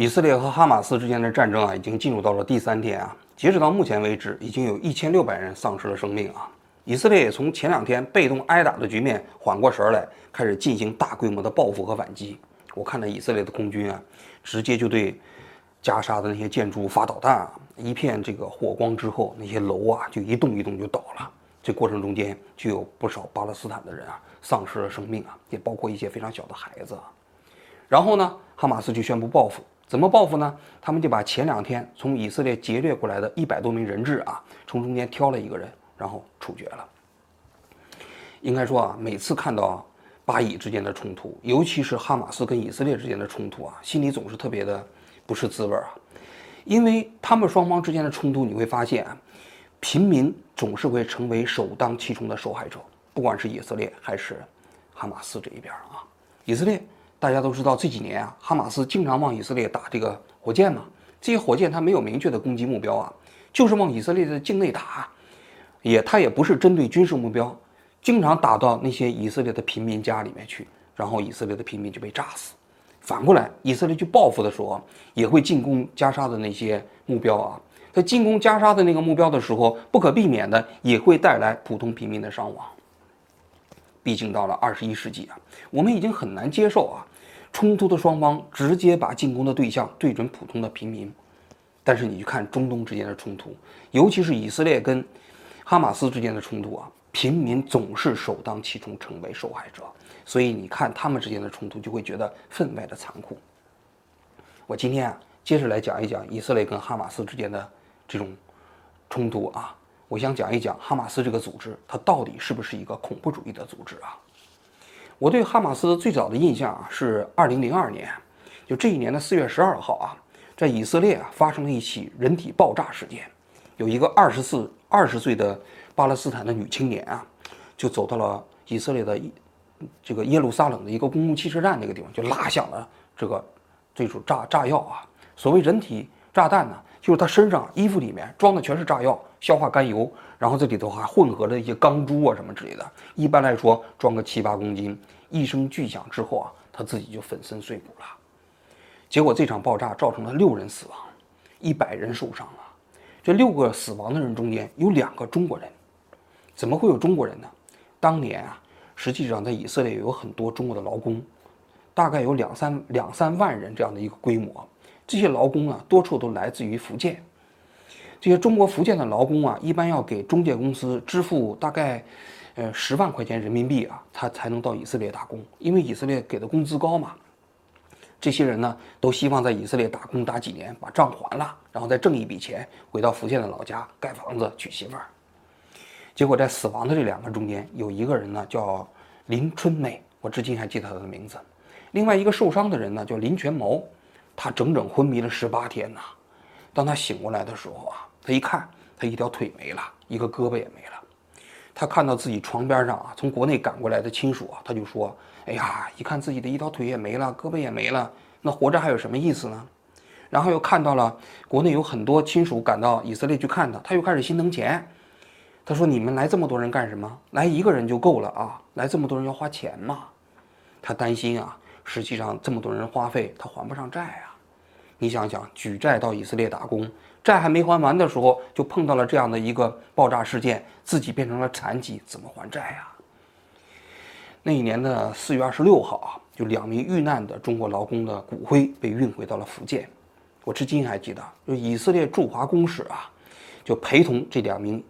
以色列和哈马斯之间的战争啊，已经进入到了第三天啊。截止到目前为止，已经有一千六百人丧失了生命啊。以色列也从前两天被动挨打的局面缓过神来，开始进行大规模的报复和反击。我看到以色列的空军啊，直接就对加沙的那些建筑发导弹啊，一片这个火光之后，那些楼啊就一动一动就倒了。这过程中间就有不少巴勒斯坦的人啊丧失了生命啊，也包括一些非常小的孩子。然后呢，哈马斯就宣布报复。怎么报复呢？他们就把前两天从以色列劫掠过来的一百多名人质啊，从中间挑了一个人，然后处决了。应该说啊，每次看到巴以之间的冲突，尤其是哈马斯跟以色列之间的冲突啊，心里总是特别的不是滋味啊。因为他们双方之间的冲突，你会发现啊，平民总是会成为首当其冲的受害者，不管是以色列还是哈马斯这一边啊，以色列。大家都知道这几年啊，哈马斯经常往以色列打这个火箭嘛。这些火箭它没有明确的攻击目标啊，就是往以色列的境内打，也它也不是针对军事目标，经常打到那些以色列的平民家里面去，然后以色列的平民就被炸死。反过来，以色列去报复的时候，也会进攻加沙的那些目标啊。在进攻加沙的那个目标的时候，不可避免的也会带来普通平民的伤亡。毕竟到了二十一世纪啊，我们已经很难接受啊，冲突的双方直接把进攻的对象对准普通的平民。但是你去看中东之间的冲突，尤其是以色列跟哈马斯之间的冲突啊，平民总是首当其冲成为受害者。所以你看他们之间的冲突，就会觉得分外的残酷。我今天啊，接着来讲一讲以色列跟哈马斯之间的这种冲突啊。我想讲一讲哈马斯这个组织，它到底是不是一个恐怖主义的组织啊？我对哈马斯最早的印象啊，是二零零二年，就这一年的四月十二号啊，在以色列啊发生了一起人体爆炸事件，有一个二十四二十岁的巴勒斯坦的女青年啊，就走到了以色列的这个耶路撒冷的一个公共汽车站那个地方，就拉响了这个这种炸炸药啊。所谓人体炸弹呢，就是他身上衣服里面装的全是炸药。硝化甘油，然后这里头还混合了一些钢珠啊什么之类的。一般来说，装个七八公斤，一声巨响之后啊，他自己就粉身碎骨了。结果这场爆炸造成了六人死亡，一百人受伤了。这六个死亡的人中间有两个中国人，怎么会有中国人呢？当年啊，实际上在以色列有很多中国的劳工，大概有两三两三万人这样的一个规模。这些劳工啊，多处都来自于福建。这些中国福建的劳工啊，一般要给中介公司支付大概，呃十万块钱人民币啊，他才能到以色列打工，因为以色列给的工资高嘛。这些人呢，都希望在以色列打工打几年，把账还了，然后再挣一笔钱，回到福建的老家盖房子娶媳妇儿。结果在死亡的这两个中间，有一个人呢叫林春美，我至今还记得他的名字。另外一个受伤的人呢叫林全谋，他整整昏迷了十八天呐。当他醒过来的时候啊。他一看，他一条腿没了，一个胳膊也没了。他看到自己床边上啊，从国内赶过来的亲属啊，他就说：“哎呀，一看自己的一条腿也没了，胳膊也没了，那活着还有什么意思呢？”然后又看到了国内有很多亲属赶到以色列去看他，他又开始心疼钱。他说：“你们来这么多人干什么？来一个人就够了啊！来这么多人要花钱嘛？”他担心啊，实际上这么多人花费，他还不上债啊。你想想，举债到以色列打工。债还没还完的时候，就碰到了这样的一个爆炸事件，自己变成了残疾，怎么还债呀？那一年的四月二十六号啊，就两名遇难的中国劳工的骨灰被运回到了福建。我至今还记得，就以色列驻华公使啊，就陪同这两名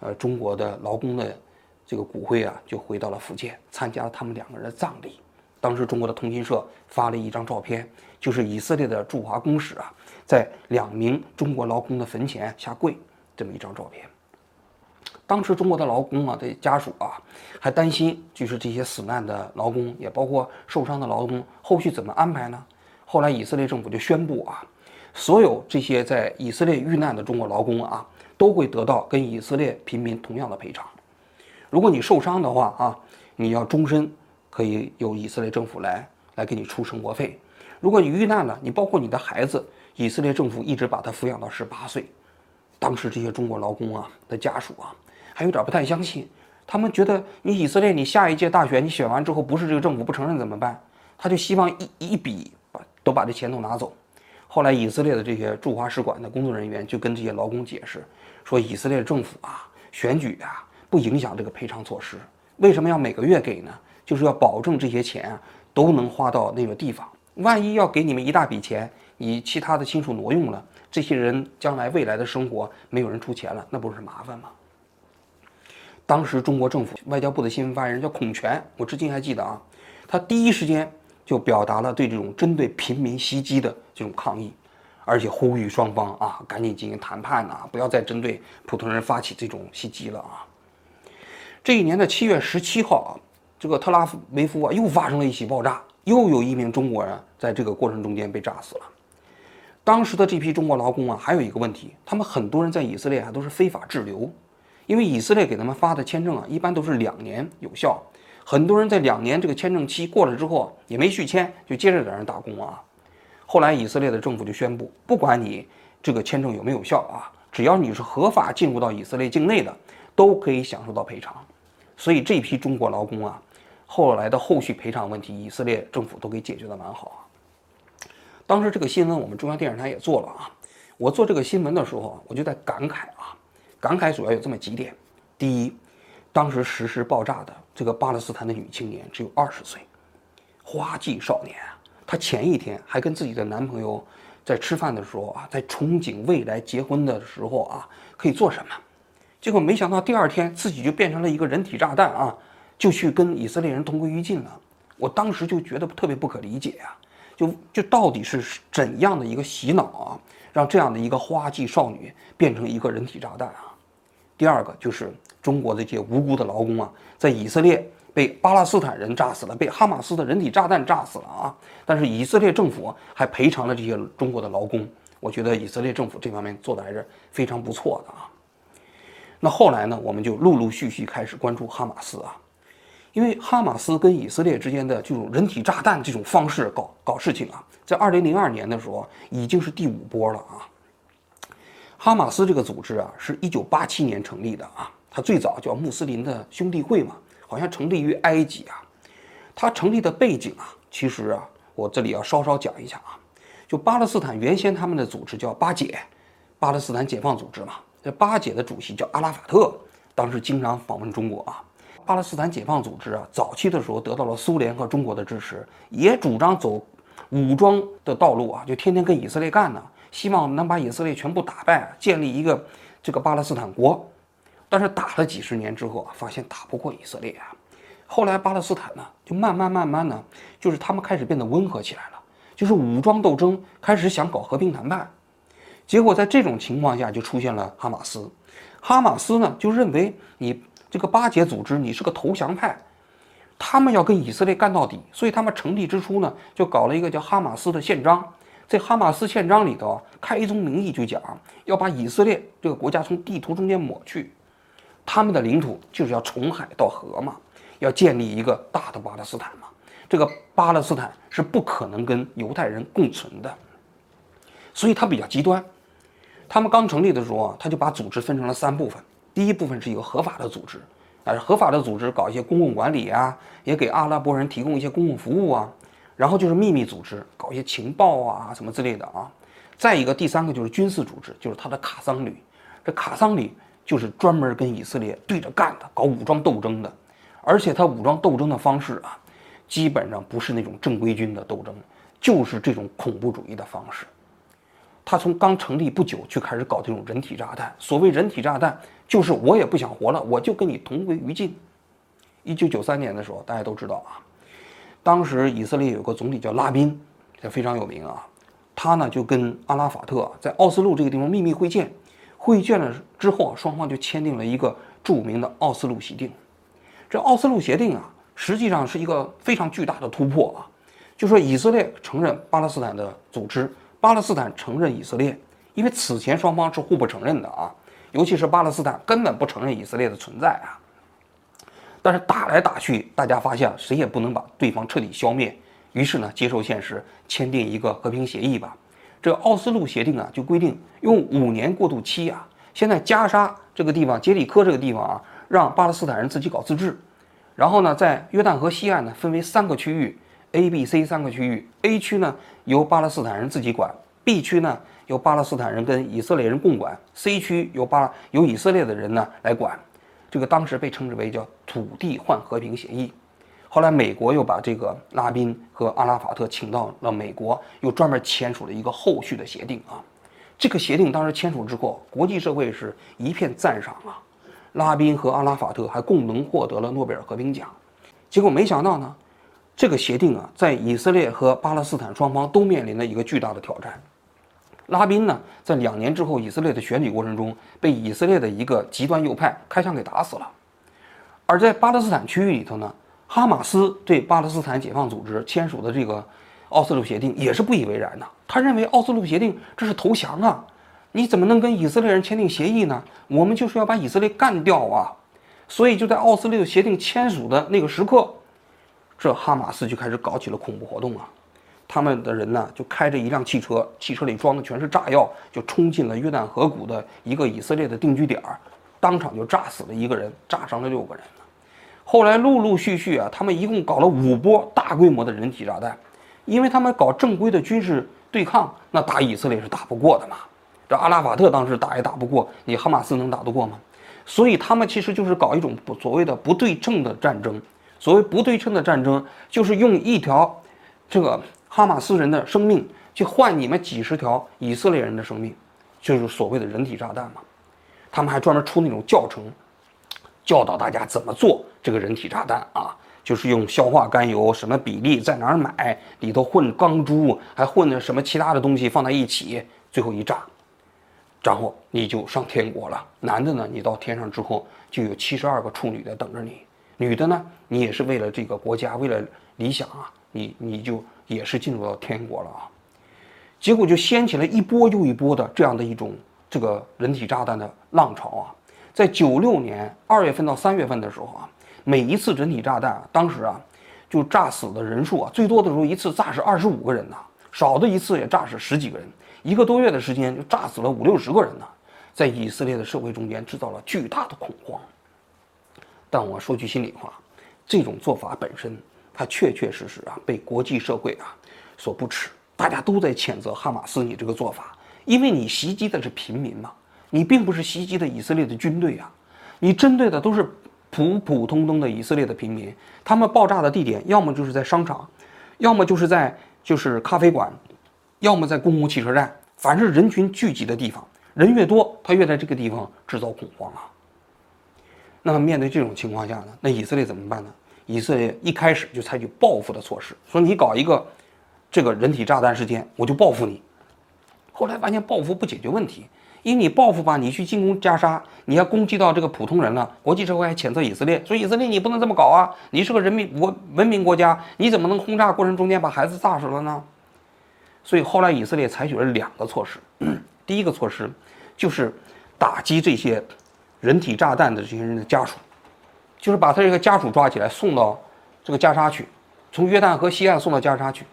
呃中国的劳工的这个骨灰啊，就回到了福建，参加了他们两个人的葬礼。当时中国的通讯社发了一张照片，就是以色列的驻华公使啊。在两名中国劳工的坟前下跪，这么一张照片。当时中国的劳工啊的家属啊，还担心，就是这些死难的劳工，也包括受伤的劳工，后续怎么安排呢？后来以色列政府就宣布啊，所有这些在以色列遇难的中国劳工啊，都会得到跟以色列平民同样的赔偿。如果你受伤的话啊，你要终身可以由以色列政府来来给你出生活费。如果你遇难了，你包括你的孩子。以色列政府一直把他抚养到十八岁，当时这些中国劳工啊的家属啊，还有点不太相信，他们觉得你以色列你下一届大选你选完之后不是这个政府不承认怎么办？他就希望一一笔把都把这钱都拿走。后来以色列的这些驻华使馆的工作人员就跟这些劳工解释说，以色列政府啊选举啊不影响这个赔偿措施，为什么要每个月给呢？就是要保证这些钱啊都能花到那个地方。万一要给你们一大笔钱，你其他的亲属挪用了，这些人将来未来的生活没有人出钱了，那不是麻烦吗？当时中国政府外交部的新闻发言人叫孔权，我至今还记得啊，他第一时间就表达了对这种针对平民袭击的这种抗议，而且呼吁双方啊赶紧进行谈判呐，不要再针对普通人发起这种袭击了啊。这一年的七月十七号啊，这个特拉维夫啊又发生了一起爆炸。又有一名中国人在这个过程中间被炸死了。当时的这批中国劳工啊，还有一个问题，他们很多人在以色列啊都是非法滞留，因为以色列给他们发的签证啊，一般都是两年有效。很多人在两年这个签证期过了之后也没续签，就接着在那打工啊。后来以色列的政府就宣布，不管你这个签证有没有效啊，只要你是合法进入到以色列境内的，都可以享受到赔偿。所以这批中国劳工啊。后来的后续赔偿问题，以色列政府都给解决的蛮好啊。当时这个新闻我们中央电视台也做了啊。我做这个新闻的时候，我就在感慨啊，感慨主要有这么几点：第一，当时实施爆炸的这个巴勒斯坦的女青年只有二十岁，花季少年啊。她前一天还跟自己的男朋友在吃饭的时候啊，在憧憬未来结婚的时候啊可以做什么，结果没想到第二天自己就变成了一个人体炸弹啊。就去跟以色列人同归于尽了，我当时就觉得特别不可理解呀，就就到底是怎样的一个洗脑啊，让这样的一个花季少女变成一个人体炸弹啊？第二个就是中国的这些无辜的劳工啊，在以色列被巴勒斯坦人炸死了，被哈马斯的人体炸弹炸死了啊，但是以色列政府还赔偿了这些中国的劳工，我觉得以色列政府这方面做的还是非常不错的啊。那后来呢，我们就陆陆续续开始关注哈马斯啊。因为哈马斯跟以色列之间的这种人体炸弹这种方式搞搞事情啊，在二零零二年的时候已经是第五波了啊。哈马斯这个组织啊，是一九八七年成立的啊，它最早叫穆斯林的兄弟会嘛，好像成立于埃及啊。它成立的背景啊，其实啊，我这里要稍稍讲一下啊，就巴勒斯坦原先他们的组织叫巴解，巴勒斯坦解放组织嘛，这巴解的主席叫阿拉法特，当时经常访问中国啊。巴勒斯坦解放组织啊，早期的时候得到了苏联和中国的支持，也主张走武装的道路啊，就天天跟以色列干呢，希望能把以色列全部打败，建立一个这个巴勒斯坦国。但是打了几十年之后啊，发现打不过以色列啊。后来巴勒斯坦呢，就慢慢慢慢呢，就是他们开始变得温和起来了，就是武装斗争开始想搞和平谈判。结果在这种情况下，就出现了哈马斯。哈马斯呢，就认为你。这个巴解组织，你是个投降派，他们要跟以色列干到底，所以他们成立之初呢，就搞了一个叫哈马斯的宪章。在哈马斯宪章里头，开宗明义就讲要把以色列这个国家从地图中间抹去，他们的领土就是要从海到河嘛，要建立一个大的巴勒斯坦嘛。这个巴勒斯坦是不可能跟犹太人共存的，所以他比较极端。他们刚成立的时候啊，他就把组织分成了三部分。第一部分是一个合法的组织，啊，合法的组织搞一些公共管理啊，也给阿拉伯人提供一些公共服务啊。然后就是秘密组织，搞一些情报啊什么之类的啊。再一个，第三个就是军事组织，就是他的卡桑旅。这卡桑旅就是专门跟以色列对着干的，搞武装斗争的。而且他武装斗争的方式啊，基本上不是那种正规军的斗争，就是这种恐怖主义的方式。他从刚成立不久就开始搞这种人体炸弹。所谓人体炸弹，就是我也不想活了，我就跟你同归于尽。一九九三年的时候，大家都知道啊，当时以色列有个总理叫拉宾，这非常有名啊。他呢就跟阿拉法特在奥斯陆这个地方秘密会见，会见了之后，双方就签订了一个著名的奥斯陆协定。这奥斯陆协定啊，实际上是一个非常巨大的突破啊，就说以色列承认巴勒斯坦的组织。巴勒斯坦承认以色列，因为此前双方是互不承认的啊，尤其是巴勒斯坦根本不承认以色列的存在啊。但是打来打去，大家发现谁也不能把对方彻底消灭，于是呢，接受现实，签订一个和平协议吧。这奥斯陆协定啊，就规定用五年过渡期啊，现在加沙这个地方、杰里科这个地方啊，让巴勒斯坦人自己搞自治，然后呢，在约旦河西岸呢，分为三个区域。A、B、C 三个区域，A 区呢由巴勒斯坦人自己管 B 区呢由巴勒斯坦人跟以色列人共管，C 区由巴由以色列的人呢来管。这个当时被称之为叫土地换和平协议。后来美国又把这个拉宾和阿拉法特请到了美国，又专门签署了一个后续的协定啊。这个协定当时签署之后，国际社会是一片赞赏啊。拉宾和阿拉法特还共同获得了诺贝尔和平奖。结果没想到呢，这个协定啊，在以色列和巴勒斯坦双方都面临了一个巨大的挑战。拉宾呢，在两年之后以色列的选举过程中，被以色列的一个极端右派开枪给打死了。而在巴勒斯坦区域里头呢，哈马斯对巴勒斯坦解放组织签署的这个奥斯陆协定也是不以为然的。他认为奥斯陆协定这是投降啊，你怎么能跟以色列人签订协议呢？我们就是要把以色列干掉啊！所以就在奥斯陆协定签署的那个时刻，这哈马斯就开始搞起了恐怖活动啊！他们的人呢，就开着一辆汽车，汽车里装的全是炸药，就冲进了约旦河谷的一个以色列的定居点儿，当场就炸死了一个人，炸伤了六个人后来陆陆续续啊，他们一共搞了五波大规模的人体炸弹，因为他们搞正规的军事对抗，那打以色列是打不过的嘛。这阿拉法特当时打也打不过，你哈马斯能打得过吗？所以他们其实就是搞一种所谓的不对称的战争。所谓不对称的战争，就是用一条这个哈马斯人的生命去换你们几十条以色列人的生命，就是所谓的人体炸弹嘛。他们还专门出那种教程，教导大家怎么做这个人体炸弹啊，就是用硝化甘油，什么比例，在哪儿买，里头混钢珠，还混着什么其他的东西放在一起，最后一炸。然后你就上天国了。男的呢，你到天上之后就有七十二个处女在等着你；女的呢，你也是为了这个国家，为了理想啊，你你就也是进入到天国了啊。结果就掀起了一波又一波的这样的一种这个人体炸弹的浪潮啊。在九六年二月份到三月份的时候啊，每一次人体炸弹，当时啊，就炸死的人数啊，最多的时候一次炸死二十五个人呐，少的一次也炸死十几个人。一个多月的时间就炸死了五六十个人呢，在以色列的社会中间制造了巨大的恐慌。但我说句心里话，这种做法本身，它确确实实啊被国际社会啊所不齿，大家都在谴责哈马斯你这个做法，因为你袭击的是平民嘛，你并不是袭击的以色列的军队啊，你针对的都是普普通通的以色列的平民，他们爆炸的地点要么就是在商场，要么就是在就是咖啡馆。要么在公共汽车站，凡是人群聚集的地方，人越多，他越在这个地方制造恐慌啊。那么面对这种情况下呢，那以色列怎么办呢？以色列一开始就采取报复的措施，说你搞一个这个人体炸弹事件，我就报复你。后来发现报复不解决问题，因为你报复吧，你去进攻加沙，你要攻击到这个普通人了，国际社会还谴责以色列，说以色列你不能这么搞啊，你是个人民国文明国家，你怎么能轰炸过程中间把孩子炸死了呢？所以后来以色列采取了两个措施，第一个措施就是打击这些人体炸弹的这些人的家属，就是把他这个家属抓起来送到这个加沙去，从约旦河西岸送到加沙去。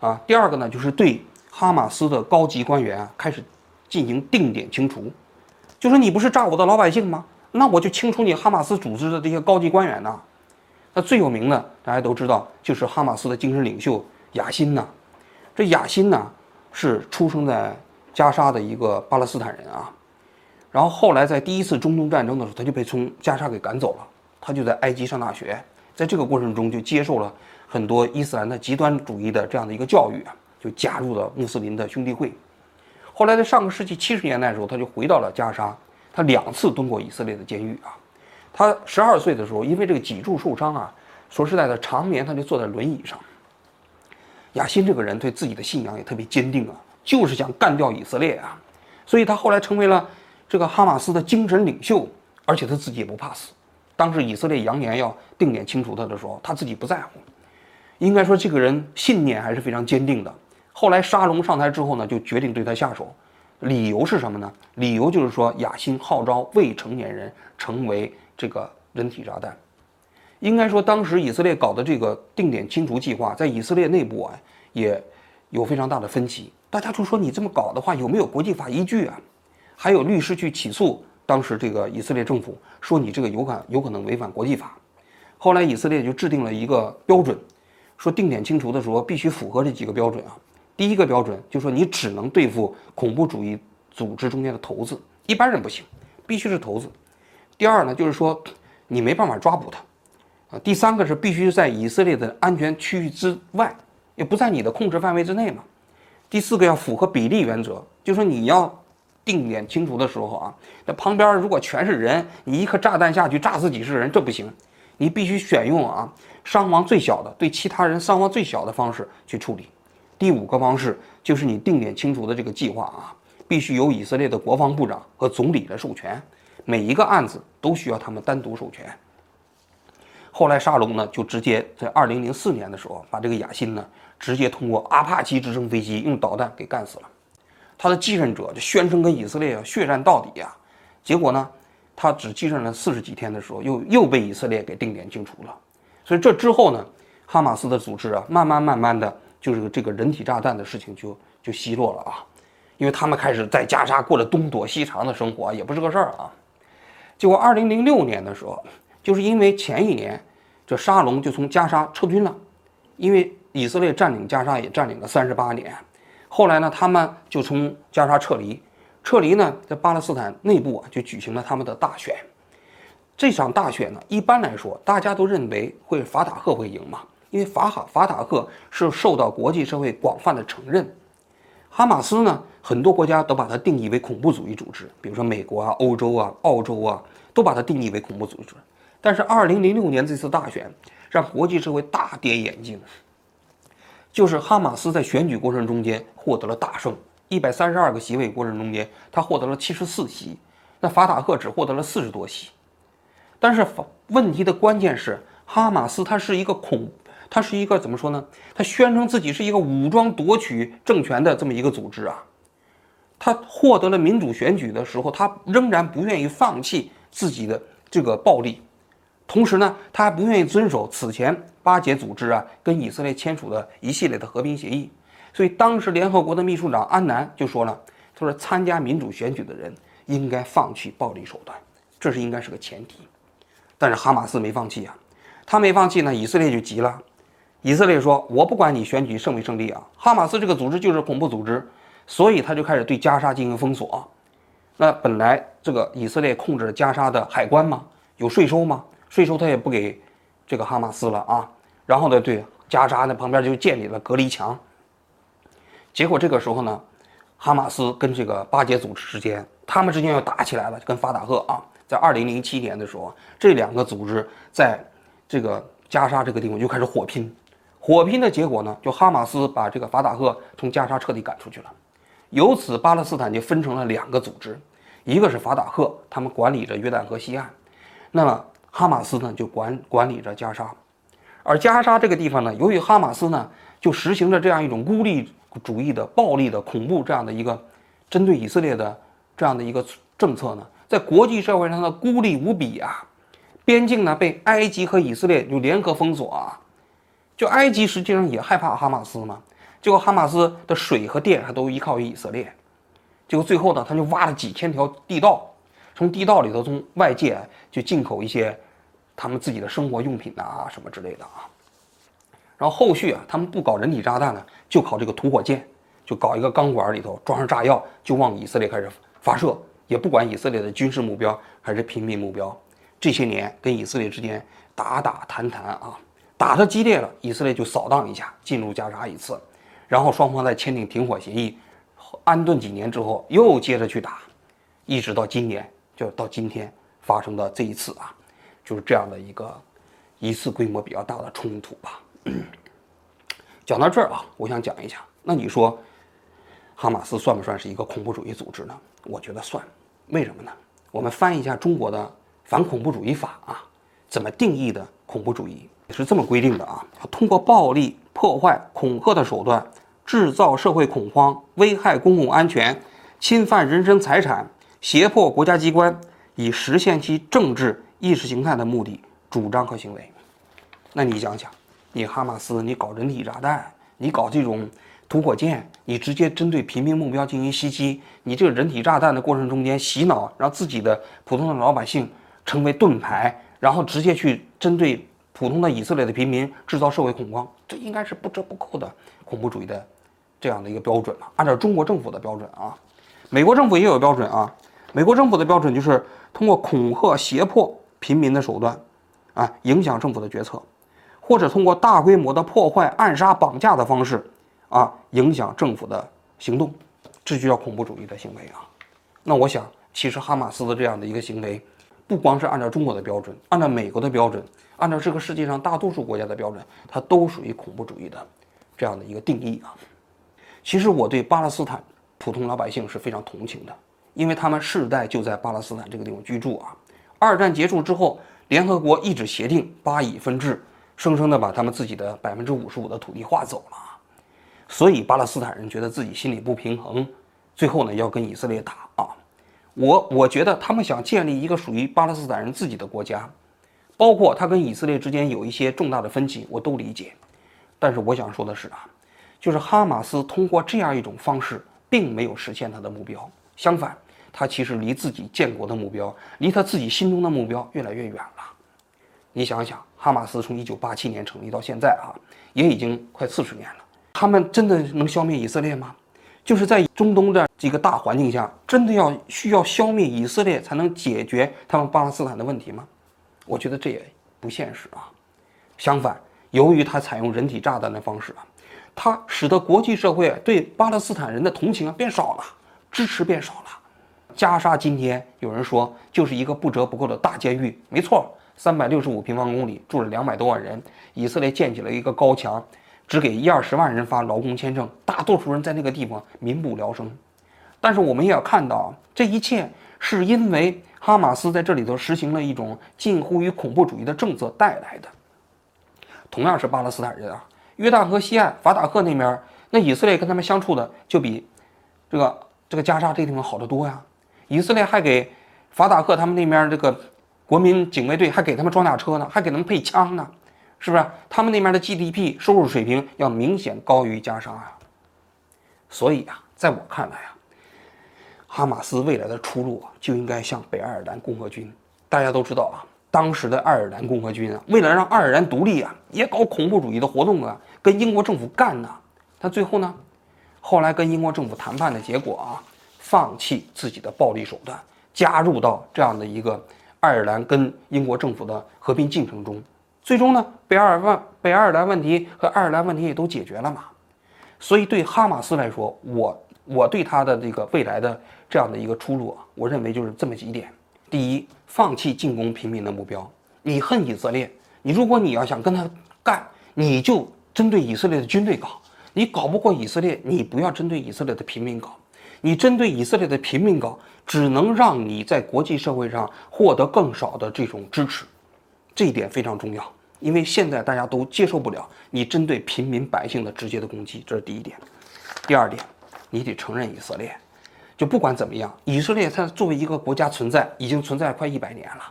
啊，第二个呢就是对哈马斯的高级官员开始进行定点清除，就说你不是炸我的老百姓吗？那我就清除你哈马斯组织的这些高级官员呐。那最有名的大家都知道，就是哈马斯的精神领袖雅辛呐。这雅辛呢，是出生在加沙的一个巴勒斯坦人啊，然后后来在第一次中东战争的时候，他就被从加沙给赶走了。他就在埃及上大学，在这个过程中就接受了很多伊斯兰的极端主义的这样的一个教育啊，就加入了穆斯林的兄弟会。后来在上个世纪七十年代的时候，他就回到了加沙，他两次蹲过以色列的监狱啊。他十二岁的时候，因为这个脊柱受伤啊，说实在的，常年他就坐在轮椅上。亚辛这个人对自己的信仰也特别坚定啊，就是想干掉以色列啊，所以他后来成为了这个哈马斯的精神领袖，而且他自己也不怕死。当时以色列扬言要定点清除他的时候，他自己不在乎。应该说这个人信念还是非常坚定的。后来沙龙上台之后呢，就决定对他下手，理由是什么呢？理由就是说亚辛号召未成年人成为这个人体炸弹。应该说，当时以色列搞的这个定点清除计划，在以色列内部啊，也有非常大的分歧。大家就说你这么搞的话，有没有国际法依据啊？还有律师去起诉当时这个以色列政府，说你这个有可有可能违反国际法。后来以色列就制定了一个标准，说定点清除的时候必须符合这几个标准啊。第一个标准就是说你只能对付恐怖主义组织中间的头子，一般人不行，必须是头子。第二呢，就是说你没办法抓捕他。啊，第三个是必须在以色列的安全区域之外，也不在你的控制范围之内嘛。第四个要符合比例原则，就是说你要定点清除的时候啊，那旁边如果全是人，你一颗炸弹下去炸死几十人，这不行。你必须选用啊伤亡最小的、对其他人伤亡最小的方式去处理。第五个方式就是你定点清除的这个计划啊，必须由以色列的国防部长和总理来授权，每一个案子都需要他们单独授权。后来沙龙呢，就直接在二零零四年的时候，把这个雅辛呢，直接通过阿帕奇直升飞机用导弹给干死了。他的继任者就宣称跟以色列血战到底啊，结果呢？他只继任了四十几天的时候，又又被以色列给定点清除了。所以这之后呢，哈马斯的组织啊，慢慢慢慢的，就是这个人体炸弹的事情就就奚落了啊，因为他们开始在加沙过了东躲西藏的生活，也不是个事儿啊。结果二零零六年的时候，就是因为前一年这沙龙就从加沙撤军了，因为以色列占领加沙也占领了三十八年，后来呢，他们就从加沙撤离。撤离呢，在巴勒斯坦内部啊，就举行了他们的大选。这场大选呢，一般来说，大家都认为会法塔赫会赢嘛，因为法哈法塔赫是受到国际社会广泛的承认。哈马斯呢，很多国家都把它定义为恐怖主义组织，比如说美国啊、欧洲啊、澳洲啊，都把它定义为恐怖组织。但是，二零零六年这次大选让国际社会大跌眼镜，就是哈马斯在选举过程中间获得了大胜。一百三十二个席位过程中间，他获得了七十四席，那法塔赫只获得了四十多席。但是问题的关键是，哈马斯它是一个恐，它是一个怎么说呢？他宣称自己是一个武装夺取政权的这么一个组织啊。他获得了民主选举的时候，他仍然不愿意放弃自己的这个暴力，同时呢，他还不愿意遵守此前巴解组织啊跟以色列签署的一系列的和平协议。所以当时联合国的秘书长安南就说了：“他说参加民主选举的人应该放弃暴力手段，这是应该是个前提。但是哈马斯没放弃啊，他没放弃呢，以色列就急了。以色列说：我不管你选举胜没胜利啊，哈马斯这个组织就是恐怖组织，所以他就开始对加沙进行封锁。那本来这个以色列控制加沙的海关嘛，有税收吗？税收他也不给这个哈马斯了啊。然后呢，对加沙那旁边就建立了隔离墙。”结果这个时候呢，哈马斯跟这个巴解组织之间，他们之间又打起来了，就跟法塔赫啊，在二零零七年的时候，这两个组织在这个加沙这个地方就开始火拼，火拼的结果呢，就哈马斯把这个法塔赫从加沙彻底赶出去了，由此巴勒斯坦就分成了两个组织，一个是法塔赫，他们管理着约旦河西岸，那么哈马斯呢就管管理着加沙，而加沙这个地方呢，由于哈马斯呢就实行着这样一种孤立。主义的暴力的恐怖这样的一个针对以色列的这样的一个政策呢，在国际社会上的孤立无比啊，边境呢被埃及和以色列就联合封锁啊，就埃及实际上也害怕哈马斯嘛，结果哈马斯的水和电还都依靠于以色列，结果最后呢他就挖了几千条地道，从地道里头从外界就进口一些他们自己的生活用品啊什么之类的啊。然后后续啊，他们不搞人体炸弹呢，就搞这个土火箭，就搞一个钢管里头装上炸药，就往以色列开始发射，也不管以色列的军事目标还是平民目标。这些年跟以色列之间打打谈谈啊，打的激烈了，以色列就扫荡一下，进入加沙一次，然后双方再签订停火协议，安顿几年之后又接着去打，一直到今年，就到今天发生的这一次啊，就是这样的一个一次规模比较大的冲突吧。讲到这儿啊，我想讲一下。那你说，哈马斯算不算是一个恐怖主义组织呢？我觉得算。为什么呢？我们翻译一下中国的反恐怖主义法啊，怎么定义的恐怖主义？是这么规定的啊：通过暴力、破坏、恐吓的手段，制造社会恐慌，危害公共安全，侵犯人身财产，胁迫国家机关以实现其政治意识形态的目的，主张和行为。那你想想。你哈马斯，你搞人体炸弹，你搞这种土火箭，你直接针对平民目标进行袭击，你这个人体炸弹的过程中间洗脑，让自己的普通的老百姓成为盾牌，然后直接去针对普通的以色列的平民制造社会恐慌，这应该是不折不扣的恐怖主义的这样的一个标准了，按照中国政府的标准啊，美国政府也有标准啊。美国政府的标准就是通过恐吓、胁迫平民的手段，啊，影响政府的决策，或者通过大规模的破坏、暗杀、绑架的方式，啊，影响政府的行动，这就叫恐怖主义的行为啊。那我想，其实哈马斯的这样的一个行为，不光是按照中国的标准，按照美国的标准，按照这个世界上大多数国家的标准，它都属于恐怖主义的这样的一个定义啊。其实我对巴勒斯坦普通老百姓是非常同情的。因为他们世代就在巴勒斯坦这个地方居住啊，二战结束之后，联合国一纸协定巴以分治，生生的把他们自己的百分之五十五的土地划走了，所以巴勒斯坦人觉得自己心里不平衡，最后呢要跟以色列打啊。我我觉得他们想建立一个属于巴勒斯坦人自己的国家，包括他跟以色列之间有一些重大的分歧，我都理解。但是我想说的是啊，就是哈马斯通过这样一种方式，并没有实现他的目标，相反。他其实离自己建国的目标，离他自己心中的目标越来越远了。你想想，哈马斯从一九八七年成立到现在啊，也已经快四十年了。他们真的能消灭以色列吗？就是在中东的这个大环境下，真的要需要消灭以色列才能解决他们巴勒斯坦的问题吗？我觉得这也不现实啊。相反，由于他采用人体炸弹的方式啊，它使得国际社会对巴勒斯坦人的同情啊变少了，支持变少了。加沙今天有人说就是一个不折不扣的大监狱，没错，三百六十五平方公里住了两百多万人。以色列建起了一个高墙，只给一二十万人发劳工签证，大多数人在那个地方民不聊生。但是我们也要看到，这一切是因为哈马斯在这里头实行了一种近乎于恐怖主义的政策带来的。同样是巴勒斯坦人啊，约旦河西岸法塔赫那边，那以色列跟他们相处的就比这个这个加沙这地方好得多呀。以色列还给法塔赫他们那边这个国民警卫队还给他们装甲车呢，还给他们配枪呢，是不是？他们那边的 GDP 收入水平要明显高于加沙啊。所以啊，在我看来啊，哈马斯未来的出路啊，就应该向北爱尔兰共和军。大家都知道啊，当时的爱尔兰共和军啊，为了让爱尔兰独立啊，也搞恐怖主义的活动啊，跟英国政府干呢。他最后呢，后来跟英国政府谈判的结果啊。放弃自己的暴力手段，加入到这样的一个爱尔兰跟英国政府的和平进程中，最终呢，北爱尔兰北爱尔兰问题和爱尔兰问题也都解决了嘛。所以对哈马斯来说，我我对他的这个未来的这样的一个出路啊，我认为就是这么几点：第一，放弃进攻平民的目标。你恨以色列，你如果你要想跟他干，你就针对以色列的军队搞；你搞不过以色列，你不要针对以色列的平民搞。你针对以色列的平民搞，只能让你在国际社会上获得更少的这种支持，这一点非常重要。因为现在大家都接受不了你针对平民百姓的直接的攻击，这是第一点。第二点，你得承认以色列，就不管怎么样，以色列它作为一个国家存在，已经存在快一百年了，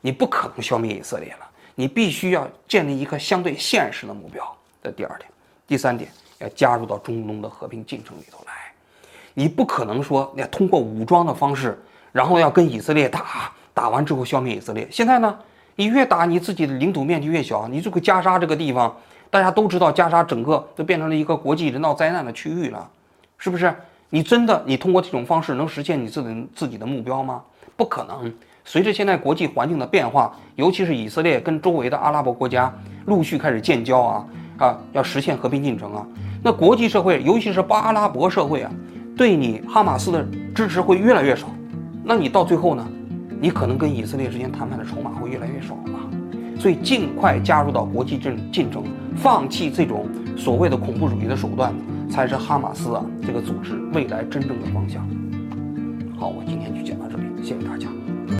你不可能消灭以色列了，你必须要建立一个相对现实的目标。这第二点，第三点，要加入到中东的和平进程里头来。你不可能说，你通过武装的方式，然后要跟以色列打，打完之后消灭以色列。现在呢，你越打，你自己的领土面积越小。你这个加沙这个地方，大家都知道，加沙整个都变成了一个国际人道灾难的区域了，是不是？你真的你通过这种方式能实现你自己自己的目标吗？不可能。随着现在国际环境的变化，尤其是以色列跟周围的阿拉伯国家陆续开始建交啊啊，要实现和平进程啊，那国际社会，尤其是巴阿拉伯社会啊。对你哈马斯的支持会越来越少，那你到最后呢？你可能跟以色列之间谈判的筹码会越来越少嘛？所以尽快加入到国际政进程，放弃这种所谓的恐怖主义的手段，才是哈马斯啊这个组织未来真正的方向。好，我今天就讲到这里，谢谢大家。